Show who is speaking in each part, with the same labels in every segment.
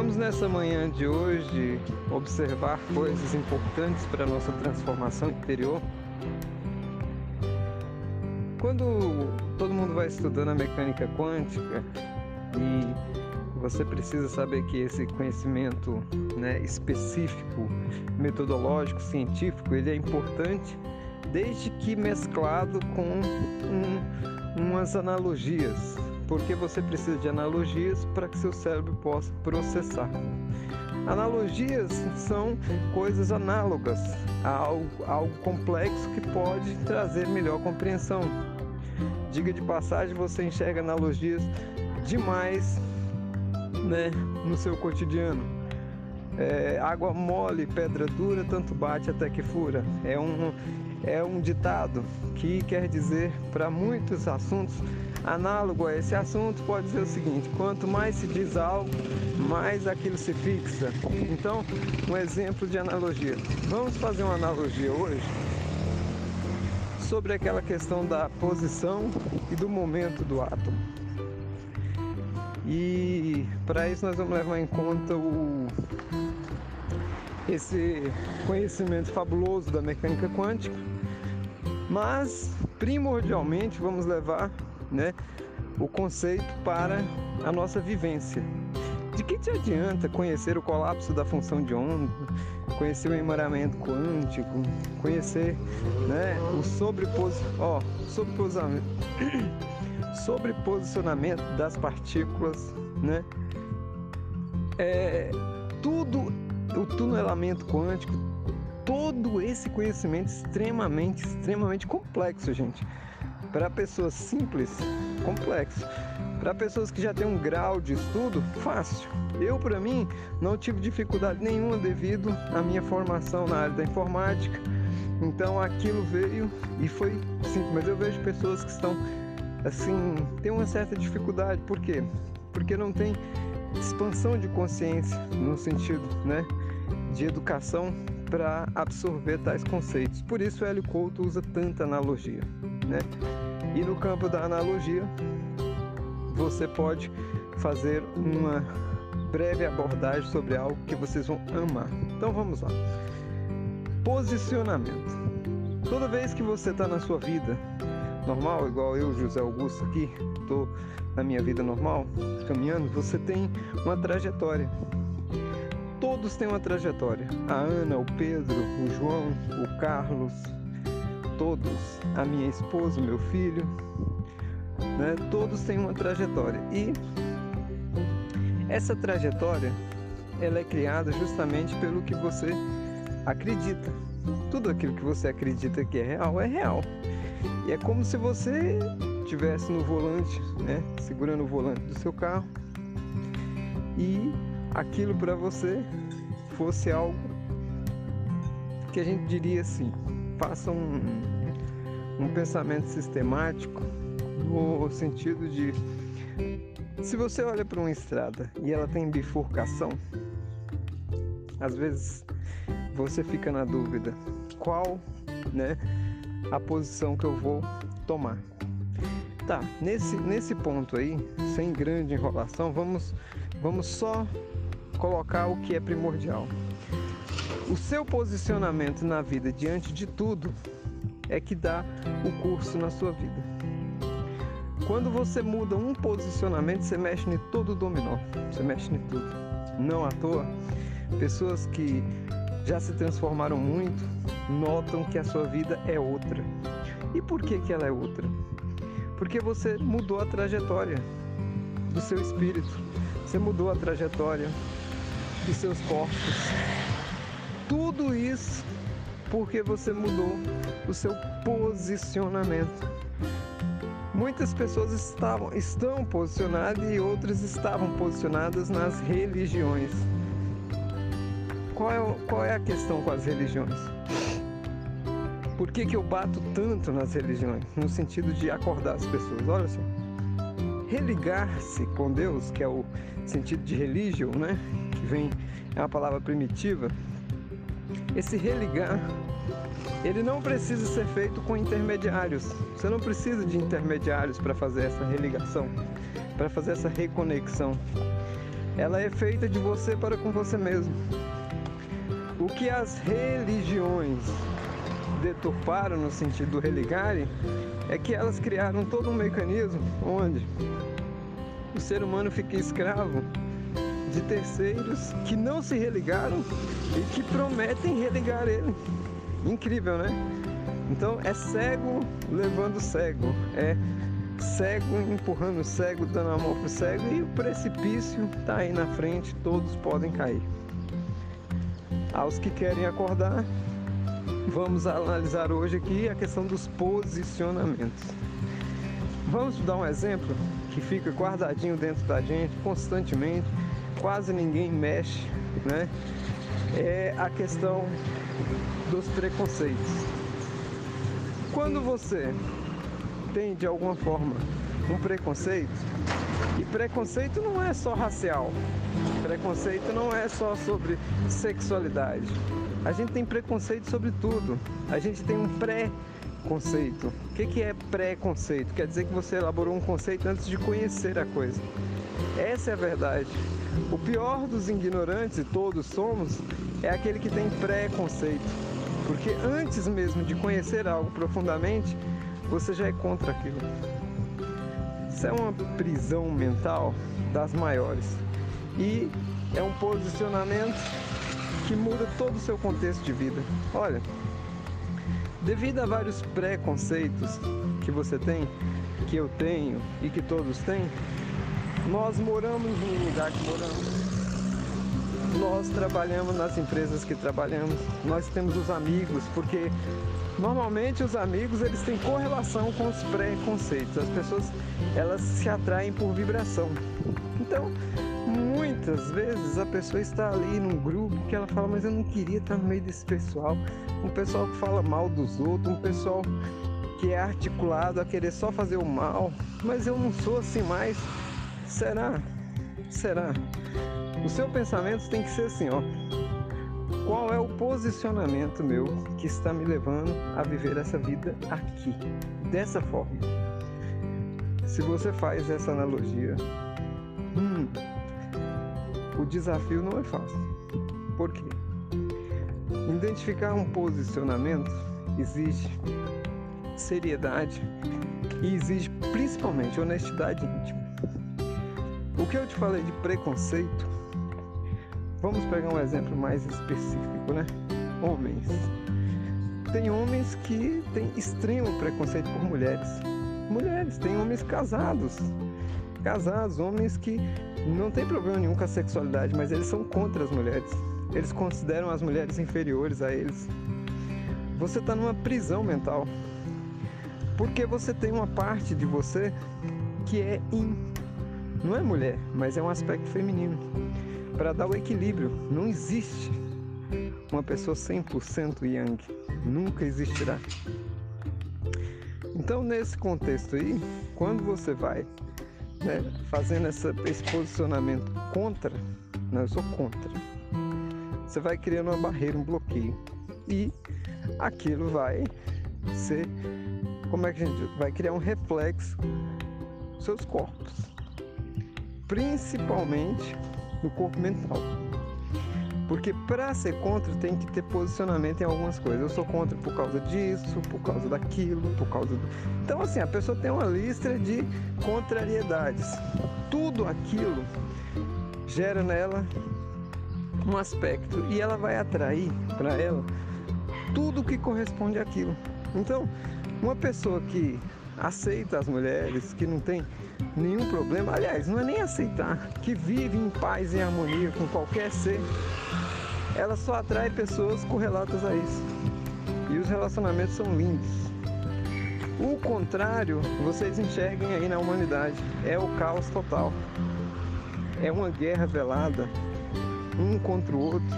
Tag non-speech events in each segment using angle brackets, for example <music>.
Speaker 1: Vamos nessa manhã de hoje observar coisas importantes para a nossa transformação interior. Quando todo mundo vai estudando a mecânica quântica e você precisa saber que esse conhecimento né, específico, metodológico, científico, ele é importante desde que mesclado com um, umas analogias, porque você precisa de analogias para que seu cérebro possa processar. Analogias são coisas análogas a algo, algo complexo que pode trazer melhor compreensão. Diga de passagem, você enxerga analogias demais né, no seu cotidiano. É, água mole, pedra dura, tanto bate até que fura. É um, é um ditado que quer dizer para muitos assuntos Análogo a esse assunto, pode dizer o seguinte: quanto mais se diz algo, mais aquilo se fixa. Então, um exemplo de analogia. Vamos fazer uma analogia hoje sobre aquela questão da posição e do momento do átomo. E para isso nós vamos levar em conta o esse conhecimento fabuloso da mecânica quântica, mas primordialmente vamos levar né, o conceito para a nossa vivência. De que te adianta conhecer o colapso da função de onda, conhecer o enamoramento quântico, conhecer né, o sobrepos... oh, sobreposicionamento, <coughs> sobreposicionamento das partículas, né? É, tudo, o tunelamento quântico, todo esse conhecimento extremamente, extremamente complexo, gente. Para pessoas simples, complexo. Para pessoas que já têm um grau de estudo, fácil. Eu, para mim, não tive dificuldade nenhuma devido à minha formação na área da informática. Então aquilo veio e foi simples. Mas eu vejo pessoas que estão assim, tem uma certa dificuldade. Por quê? Porque não tem expansão de consciência no sentido, né, de educação para absorver tais conceitos. Por isso Hélio Couto usa tanta analogia, né? E no campo da analogia, você pode fazer uma breve abordagem sobre algo que vocês vão amar. Então vamos lá. Posicionamento. Toda vez que você está na sua vida normal, igual eu, José Augusto aqui, estou na minha vida normal, caminhando, você tem uma trajetória todos têm uma trajetória. A Ana, o Pedro, o João, o Carlos, todos, a minha esposa, o meu filho, né? Todos têm uma trajetória. E essa trajetória, ela é criada justamente pelo que você acredita. Tudo aquilo que você acredita que é real é real. E é como se você estivesse no volante, né, segurando o volante do seu carro e aquilo para você fosse algo que a gente diria assim, faça um, um pensamento sistemático no sentido de se você olha para uma estrada e ela tem bifurcação, às vezes você fica na dúvida qual, né, a posição que eu vou tomar. Tá, nesse, nesse ponto aí, sem grande enrolação, vamos, vamos só colocar o que é primordial. O seu posicionamento na vida diante de tudo é que dá o curso na sua vida. Quando você muda um posicionamento, você mexe em todo o dominó, você mexe em tudo. Não à toa, pessoas que já se transformaram muito notam que a sua vida é outra. E por que, que ela é outra? Porque você mudou a trajetória do seu espírito, você mudou a trajetória de seus corpos. Tudo isso porque você mudou o seu posicionamento. Muitas pessoas estavam, estão posicionadas e outras estavam posicionadas nas religiões. Qual é, qual é a questão com as religiões? Por que, que eu bato tanto nas religiões? No sentido de acordar as pessoas. Olha só. Religar-se com Deus, que é o sentido de religião, né? Que vem, é uma palavra primitiva. Esse religar, ele não precisa ser feito com intermediários. Você não precisa de intermediários para fazer essa religação, para fazer essa reconexão. ela é feita de você para com você mesmo. O que as religiões deturparam no sentido do religare é que elas criaram todo um mecanismo onde o ser humano fica escravo de terceiros que não se religaram e que prometem religar ele. Incrível, né? Então é cego levando cego, é cego empurrando cego, dando a mão pro cego e o precipício está aí na frente, todos podem cair. Aos que querem acordar, vamos analisar hoje aqui a questão dos posicionamentos. Vamos dar um exemplo que fica guardadinho dentro da gente constantemente, quase ninguém mexe, né? É a questão dos preconceitos. Quando você tem de alguma forma um preconceito, e preconceito não é só racial, preconceito não é só sobre sexualidade. A gente tem preconceito sobre tudo. A gente tem um pré-conceito. O que é pré-conceito? Quer dizer que você elaborou um conceito antes de conhecer a coisa. Essa é a verdade. O pior dos ignorantes, e todos somos, é aquele que tem pré-conceito. Porque antes mesmo de conhecer algo profundamente, você já é contra aquilo. Isso é uma prisão mental das maiores. E é um posicionamento que muda todo o seu contexto de vida. Olha, devido a vários preconceitos que você tem, que eu tenho e que todos têm, nós moramos no lugar que moramos. Nós trabalhamos nas empresas que trabalhamos. Nós temos os amigos, porque normalmente os amigos eles têm correlação com os preconceitos. As pessoas elas se atraem por vibração. Então, muitas vezes a pessoa está ali num grupo que ela fala, mas eu não queria estar no meio desse pessoal. Um pessoal que fala mal dos outros, um pessoal que é articulado a querer só fazer o mal, mas eu não sou assim mais. Será? Será? O seu pensamento tem que ser assim, ó. Qual é o posicionamento meu que está me levando a viver essa vida aqui, dessa forma? Se você faz essa analogia, hum, o desafio não é fácil. Por quê? Identificar um posicionamento exige seriedade e exige principalmente honestidade íntima. Que eu te falei de preconceito, vamos pegar um exemplo mais específico, né? Homens. Tem homens que têm extremo preconceito por mulheres. Mulheres, tem homens casados. Casados, homens que não tem problema nenhum com a sexualidade, mas eles são contra as mulheres. Eles consideram as mulheres inferiores a eles. Você está numa prisão mental. Porque você tem uma parte de você que é in. Não é mulher, mas é um aspecto feminino. Para dar o equilíbrio, não existe uma pessoa 100% yang. Nunca existirá. Então, nesse contexto aí, quando você vai né, fazendo essa, esse posicionamento contra, não, eu sou contra, você vai criando uma barreira, um bloqueio. E aquilo vai ser, como é que a gente? Vai criar um reflexo nos seus corpos. Principalmente no corpo mental. Porque para ser contra tem que ter posicionamento em algumas coisas. Eu sou contra por causa disso, por causa daquilo, por causa do. Então assim, a pessoa tem uma lista de contrariedades. Tudo aquilo gera nela um aspecto e ela vai atrair para ela tudo que corresponde àquilo. Então, uma pessoa que aceita as mulheres, que não tem nenhum problema, aliás, não é nem aceitar, que vive em paz e harmonia com qualquer ser, ela só atrai pessoas correlatas a isso. E os relacionamentos são lindos. O contrário, vocês enxerguem aí na humanidade, é o caos total. É uma guerra velada, um contra o outro.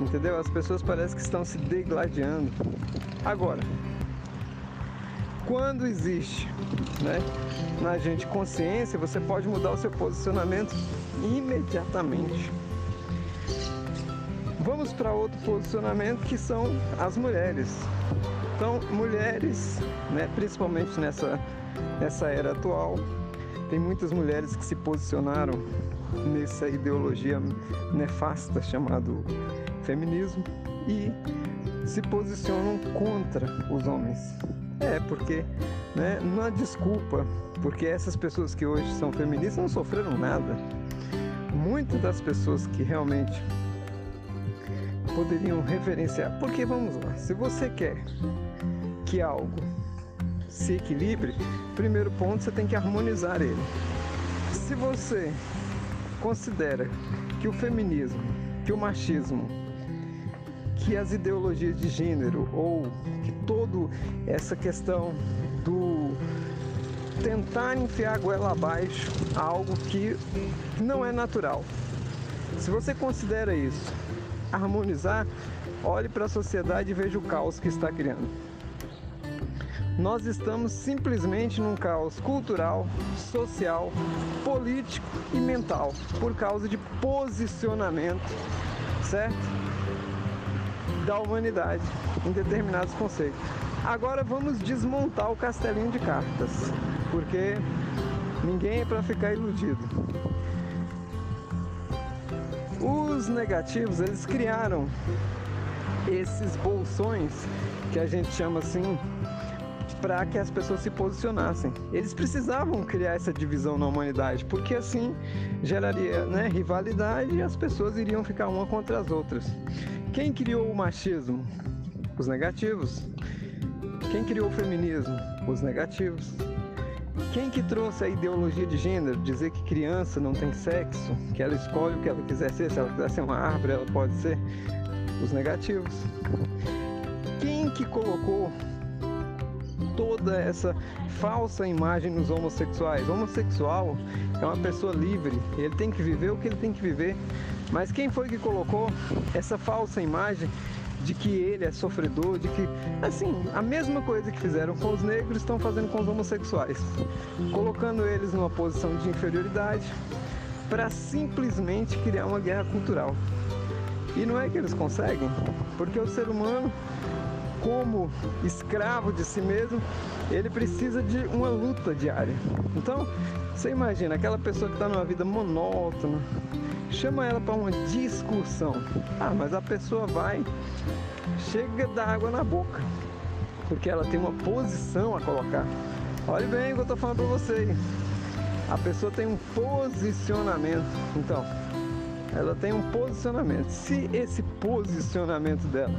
Speaker 1: Entendeu? As pessoas parecem que estão se degladiando. Agora, quando existe né, na gente consciência, você pode mudar o seu posicionamento imediatamente. Vamos para outro posicionamento que são as mulheres. Então, mulheres, né, principalmente nessa, nessa era atual, tem muitas mulheres que se posicionaram nessa ideologia nefasta chamado feminismo e se posicionam contra os homens. É, porque né, não há desculpa, porque essas pessoas que hoje são feministas não sofreram nada. Muitas das pessoas que realmente poderiam referenciar, porque vamos lá, se você quer que algo se equilibre, primeiro ponto você tem que harmonizar ele. Se você considera que o feminismo, que o machismo, que as ideologias de gênero ou que toda essa questão do tentar enfiar a goela abaixo algo que não é natural. Se você considera isso harmonizar, olhe para a sociedade e veja o caos que está criando nós estamos simplesmente num caos cultural, social, político e mental por causa de posicionamento, certo? Da humanidade em determinados conceitos. Agora vamos desmontar o castelinho de cartas, porque ninguém é para ficar iludido. Os negativos, eles criaram esses bolsões que a gente chama assim para que as pessoas se posicionassem. Eles precisavam criar essa divisão na humanidade, porque assim geraria né, rivalidade e as pessoas iriam ficar uma contra as outras. Quem criou o machismo? Os negativos. Quem criou o feminismo? Os negativos. Quem que trouxe a ideologia de gênero, dizer que criança não tem sexo, que ela escolhe o que ela quiser ser, se ela quiser ser uma árvore, ela pode ser? Os negativos. Quem que colocou toda essa falsa imagem nos homossexuais. O homossexual é uma pessoa livre, ele tem que viver o que ele tem que viver. Mas quem foi que colocou essa falsa imagem de que ele é sofredor, de que, assim, a mesma coisa que fizeram com os negros estão fazendo com os homossexuais, colocando eles numa posição de inferioridade para simplesmente criar uma guerra cultural. E não é que eles conseguem, porque o ser humano como escravo de si mesmo, ele precisa de uma luta diária. Então, você imagina aquela pessoa que está numa vida monótona, chama ela para uma discussão. Ah, mas a pessoa vai, chega da água na boca, porque ela tem uma posição a colocar. Olhe bem o que eu estou falando para você. A pessoa tem um posicionamento. Então, ela tem um posicionamento. Se esse posicionamento dela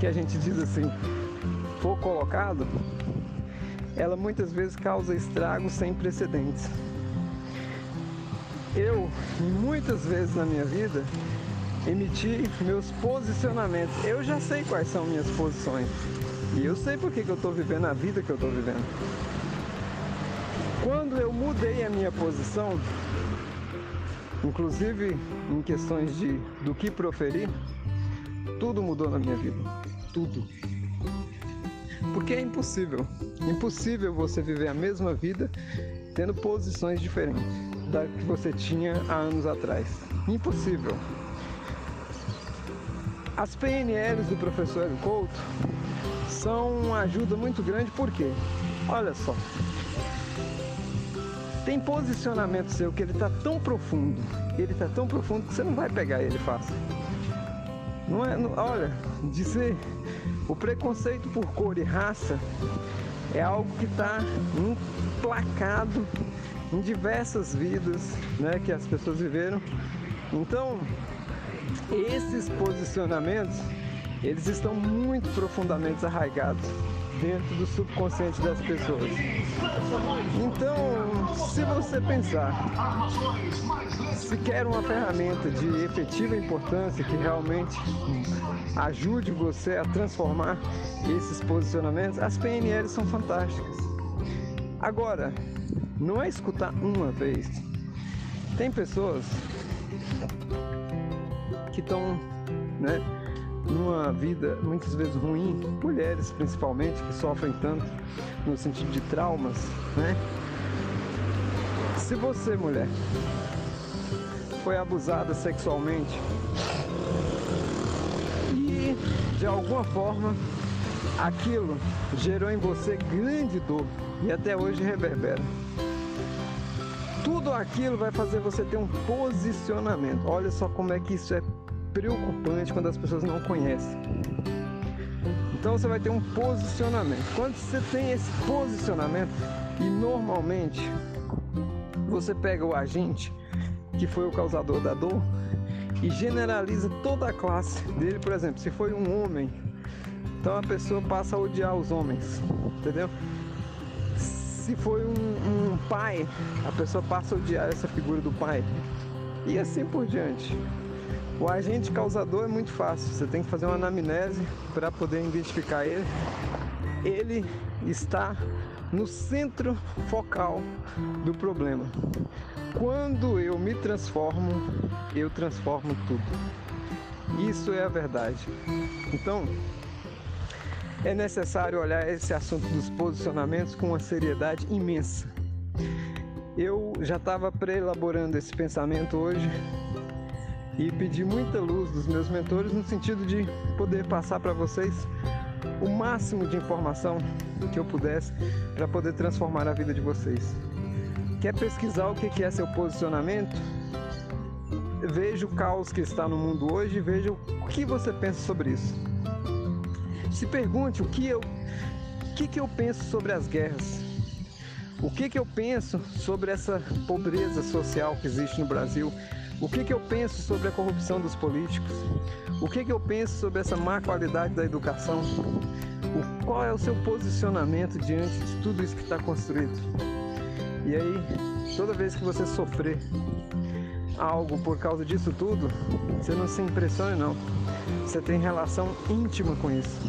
Speaker 1: que a gente diz assim, for colocado, ela muitas vezes causa estragos sem precedentes. Eu, muitas vezes na minha vida, emiti meus posicionamentos. Eu já sei quais são minhas posições. E eu sei por que eu estou vivendo a vida que eu estou vivendo. Quando eu mudei a minha posição, inclusive em questões de do que proferir, tudo mudou na minha vida. Tudo. Porque é impossível. Impossível você viver a mesma vida tendo posições diferentes da que você tinha há anos atrás. Impossível. As PNLs do professor Couto são uma ajuda muito grande, por quê? Olha só. Tem posicionamento seu que ele está tão profundo, ele está tão profundo que você não vai pegar ele fácil. Não é, não, olha, dizer o preconceito por cor e raça é algo que está emplacado em diversas vidas, né, que as pessoas viveram. Então, esses posicionamentos, eles estão muito profundamente arraigados dentro do subconsciente das pessoas. Então, se você pensar, se quer uma ferramenta de efetiva importância que realmente ajude você a transformar esses posicionamentos, as PNLs são fantásticas. Agora, não é escutar uma vez. Tem pessoas que estão, né? numa vida muitas vezes ruim, mulheres principalmente que sofrem tanto no sentido de traumas, né? Se você, mulher, foi abusada sexualmente e de alguma forma aquilo gerou em você grande dor e até hoje reverbera. Tudo aquilo vai fazer você ter um posicionamento. Olha só como é que isso é preocupante quando as pessoas não conhecem. Então você vai ter um posicionamento. Quando você tem esse posicionamento, e normalmente você pega o agente que foi o causador da dor e generaliza toda a classe dele, por exemplo, se foi um homem, então a pessoa passa a odiar os homens, entendeu? Se foi um, um pai, a pessoa passa a odiar essa figura do pai e assim por diante. O agente causador é muito fácil, você tem que fazer uma anamnese para poder identificar ele. Ele está no centro focal do problema. Quando eu me transformo, eu transformo tudo. Isso é a verdade. Então, é necessário olhar esse assunto dos posicionamentos com uma seriedade imensa. Eu já estava pré-elaborando esse pensamento hoje e pedi muita luz dos meus mentores no sentido de poder passar para vocês o máximo de informação que eu pudesse para poder transformar a vida de vocês. Quer pesquisar o que é seu posicionamento? Veja o caos que está no mundo hoje e veja o que você pensa sobre isso. Se pergunte o que eu, o que, que eu penso sobre as guerras. O que, que eu penso sobre essa pobreza social que existe no Brasil? O que, que eu penso sobre a corrupção dos políticos? O que, que eu penso sobre essa má qualidade da educação? O, qual é o seu posicionamento diante de tudo isso que está construído? E aí, toda vez que você sofrer algo por causa disso tudo, você não se impressione não. Você tem relação íntima com isso.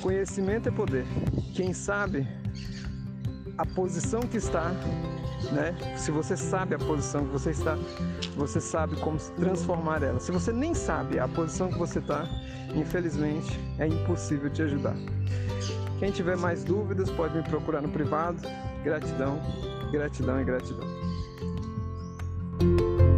Speaker 1: Conhecimento é poder. Quem sabe a posição que está né? Se você sabe a posição que você está, você sabe como transformar ela. Se você nem sabe a posição que você está, infelizmente é impossível te ajudar. Quem tiver mais dúvidas pode me procurar no privado. Gratidão, gratidão e gratidão. Música